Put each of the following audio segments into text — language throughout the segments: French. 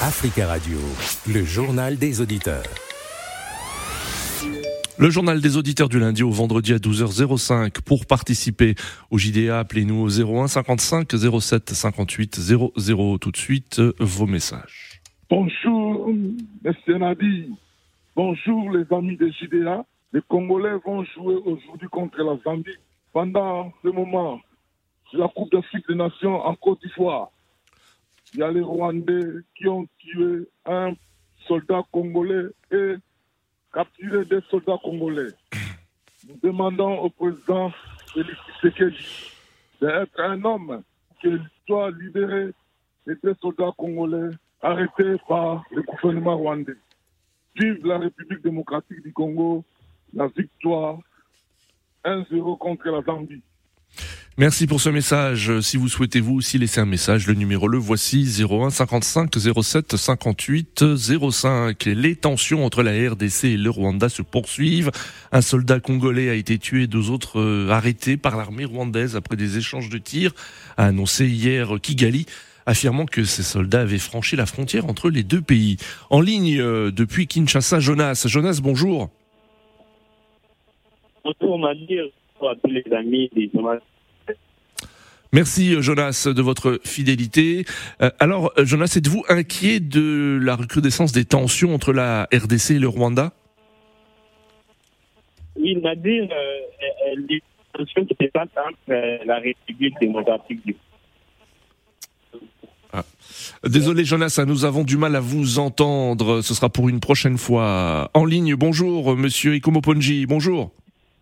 Africa Radio, le journal des auditeurs. Le journal des auditeurs du lundi au vendredi à 12h05. Pour participer au JDA, appelez-nous au 01 55 07 58 00. Tout de suite, vos messages. Bonjour, M. Nadi. Bonjour, les amis des JDA. Les Congolais vont jouer aujourd'hui contre la Zambie. Pendant ce moment, la Coupe d'Afrique des Nations en Côte d'Ivoire. Il y a les Rwandais qui ont tué un soldat congolais et capturé des soldats congolais. Nous demandons au président Félix Tshisekedi d'être un homme qui doit libérer les deux soldats congolais arrêtés par le gouvernement rwandais. Vive la République démocratique du Congo, la victoire 1-0 contre la Zambie. Merci pour ce message. Si vous souhaitez vous aussi laisser un message, le numéro le voici 01 55 07 58 05. Les tensions entre la RDC et le Rwanda se poursuivent. Un soldat congolais a été tué, deux autres euh, arrêtés par l'armée rwandaise après des échanges de tirs, a annoncé hier Kigali affirmant que ces soldats avaient franchi la frontière entre les deux pays. En ligne euh, depuis Kinshasa, Jonas. Jonas, bonjour. À tous les amis Merci Jonas de votre fidélité. Euh, alors Jonas, êtes-vous inquiet de la recrudescence des tensions entre la RDC et le Rwanda? Oui, Nadir, euh, les tensions qui se passent entre euh, la République démocratique du ah. Désolé Jonas, hein, nous avons du mal à vous entendre. Ce sera pour une prochaine fois. En ligne, bonjour Monsieur Ikomoponji, bonjour.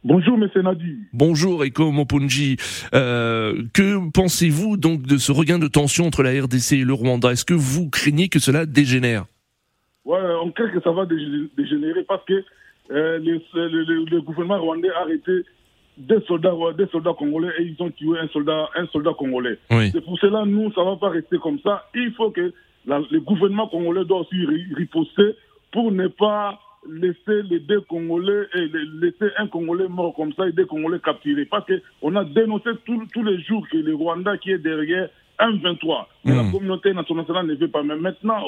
Bonjour, M. Nadi. Bonjour, Eko Mopunji. Euh, que pensez-vous donc de ce regain de tension entre la RDC et le Rwanda? Est-ce que vous craignez que cela dégénère? Ouais, on craint que ça va dégénérer parce que euh, le, gouvernement rwandais a arrêté des soldats, des soldats congolais et ils ont tué un soldat, un soldat congolais. C'est pour cela, nous, ça ne va pas rester comme ça. Il faut que le gouvernement congolais doit aussi riposter pour ne pas laisser les deux Congolais et laisser un Congolais mort comme ça et deux Congolais capturés. Parce qu'on a dénoncé tous les jours que le Rwanda qui est derrière un 23 Mais la hmm. communauté internationale ne veut pas. Mais maintenant,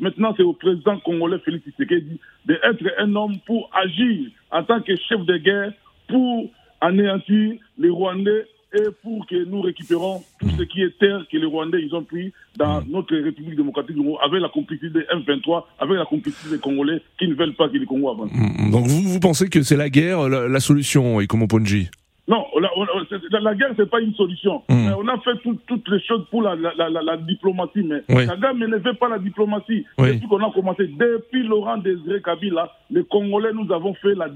maintenant c'est au président congolais Félix Tshisekedi d'être un homme pour agir en tant que chef de guerre pour anéantir les Rwandais et pour que nous récupérons tout ce qui est terre que les Rwandais ils ont pris dans mm. notre République démocratique du Congo avec la complicité des M23, avec la complicité des Congolais qui ne veulent pas que les Congo avancent. Mm. Donc vous, vous pensez que c'est la guerre la, la solution, Ikomo Ponji non, la, la guerre, c'est pas une solution. Hmm. On a fait toutes les choses pour la, la diplomatie, mais Kagame ne veut pas la diplomatie. Depuis qu'on a commencé, depuis Laurent Désiré Kabila, les Congolais, nous avons fait la,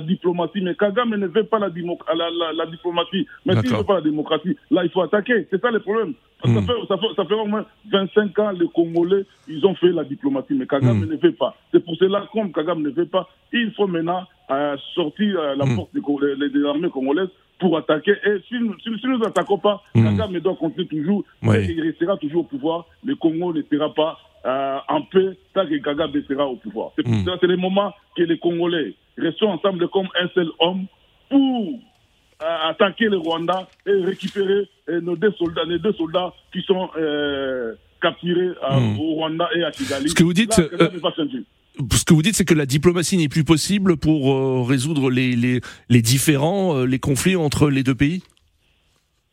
diplomatie, mais Kagame ne veut pas la, diplomatie. Mais s'il ne veut pas la démocratie, là, il faut attaquer. C'est ça le problème. Ça, hmm. fait, ça, fait, ça, fait, au moins 25 ans, les Congolais, ils ont fait la diplomatie, mais Kagame hmm. ne veut pas. C'est pour cela, comme Kagame ne veut pas, il faut maintenant euh, sortir euh, la force des, des, armées congolaises pour attaquer. Et si nous si, nous n'attaquons pas, Kagame doit continuer toujours, il restera toujours au pouvoir. Le Congo ne sera pas euh, en paix tant que Kagame sera au pouvoir. C'est mm. le moment que les Congolais restent ensemble comme un seul homme pour euh, attaquer le Rwanda et récupérer euh, nos deux soldats, les deux soldats qui sont capturés au Rwanda et à Kigali. Ce que vous dites, ce que vous dites, c'est que la diplomatie n'est plus possible pour résoudre les, les, les différends, les conflits entre les deux pays?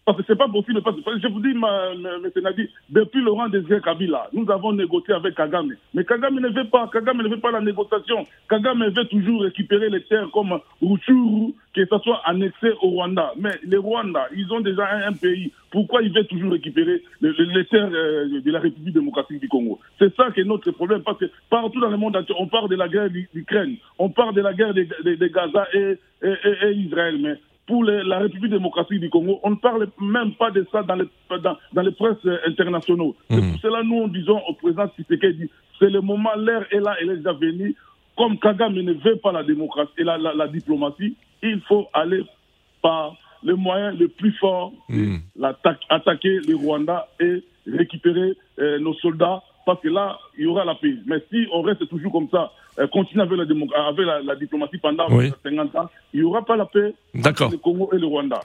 Parce que ce n'est pas possible. Parce que je vous dis, M. Depuis Laurent Désiré Kabila, nous avons négocié avec Kagame. Mais Kagame ne veut pas, Kagame ne veut pas la négociation. Kagame veut toujours récupérer les terres comme Ruchuru, que ce soit annexé au Rwanda. Mais les Rwanda, ils ont déjà un, pays. Pourquoi ils veulent toujours récupérer les, terres euh, de la République démocratique du Congo? C'est ça qui est notre problème. Parce que partout dans le monde on parle de la guerre d'Ukraine, on parle de la guerre de, Gaza et, et Israël. Mais pour la République démocratique du Congo, on ne parle même pas de ça dans les, dans, dans les presses internationaux. C'est mhm. pour cela nous disons au président Tshisekedi, c'est le moment, l'heure est là, elle est déjà venue. Comme Kagame ne veut pas la démocratie et la, la, diplomatie, il faut aller par le moyen le plus fort, mmh. attaquer le Rwanda et récupérer euh, nos soldats parce que là, il y aura la paix. Mais si on reste toujours comme ça, euh, continuer avec, la, avec la, diplomatie pendant 50 ans, il n'y aura pas la paix entre le Congo et le Rwanda.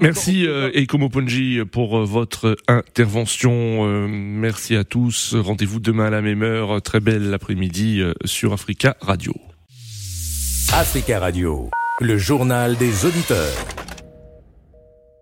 merci euh, Ekomo Ponji pour euh, votre intervention. merci à tous. Rendez-vous demain à la même heure. Très belle après-midi sur Africa Radio. Africa Radio, le journal des auditeurs.